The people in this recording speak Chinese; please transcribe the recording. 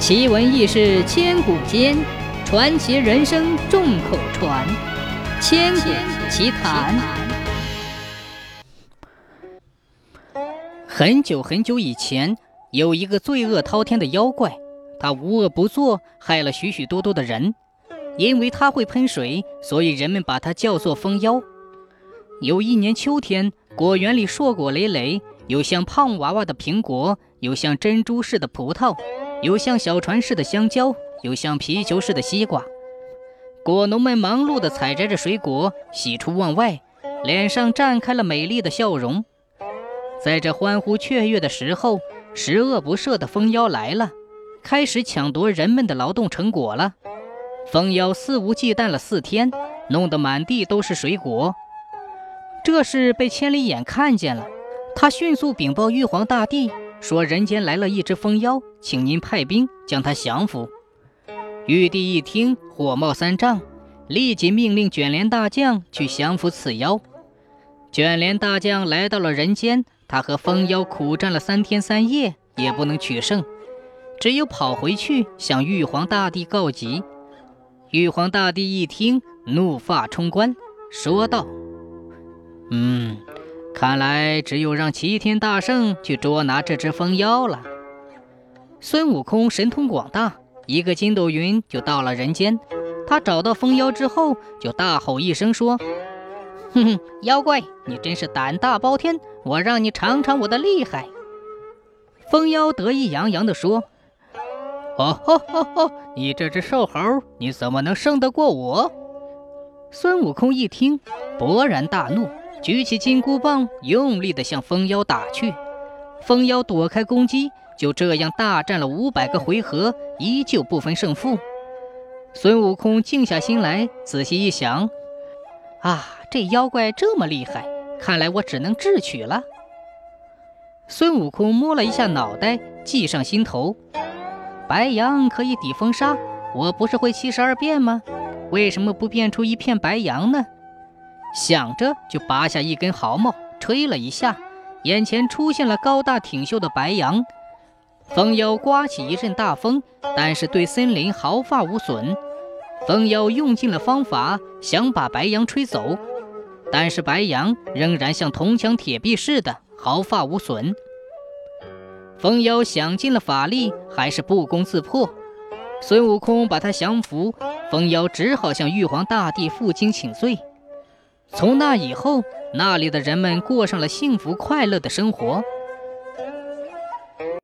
奇闻异事千古间，传奇人生众口传。千古奇谈。很久很久以前，有一个罪恶滔天的妖怪，他无恶不作，害了许许多多的人。因为他会喷水，所以人们把他叫做风妖。有一年秋天，果园里硕果累累，有像胖娃娃的苹果，有像珍珠似的葡萄。有像小船似的香蕉，有像皮球似的西瓜。果农们忙碌地采摘着水果，喜出望外，脸上绽开了美丽的笑容。在这欢呼雀跃的时候，十恶不赦的蜂妖来了，开始抢夺人们的劳动成果了。蜂妖肆无忌惮了四天，弄得满地都是水果。这事被千里眼看见了，他迅速禀报玉皇大帝。说人间来了一只蜂妖，请您派兵将他降服。玉帝一听，火冒三丈，立即命令卷帘大将去降服此妖。卷帘大将来到了人间，他和蜂妖苦战了三天三夜，也不能取胜，只有跑回去向玉皇大帝告急。玉皇大帝一听，怒发冲冠，说道：“嗯。”看来只有让齐天大圣去捉拿这只蜂妖了。孙悟空神通广大，一个筋斗云就到了人间。他找到蜂妖之后，就大吼一声说：“哼哼，妖怪，你真是胆大包天！我让你尝尝我的厉害。”蜂妖得意洋洋地说：“哦吼吼吼！你这只瘦猴，你怎么能胜得过我？”孙悟空一听，勃然大怒。举起金箍棒，用力地向蜂妖打去。蜂妖躲开攻击，就这样大战了五百个回合，依旧不分胜负。孙悟空静下心来，仔细一想：啊，这妖怪这么厉害，看来我只能智取了。孙悟空摸了一下脑袋，计上心头：白羊可以抵风沙，我不是会七十二变吗？为什么不变出一片白羊呢？想着，就拔下一根毫毛，吹了一下，眼前出现了高大挺秀的白杨。风妖刮起一阵大风，但是对森林毫发无损。风妖用尽了方法，想把白羊吹走，但是白羊仍然像铜墙铁壁似的，毫发无损。风妖想尽了法力，还是不攻自破。孙悟空把他降服，风妖只好向玉皇大帝负荆请罪。从那以后，那里的人们过上了幸福快乐的生活。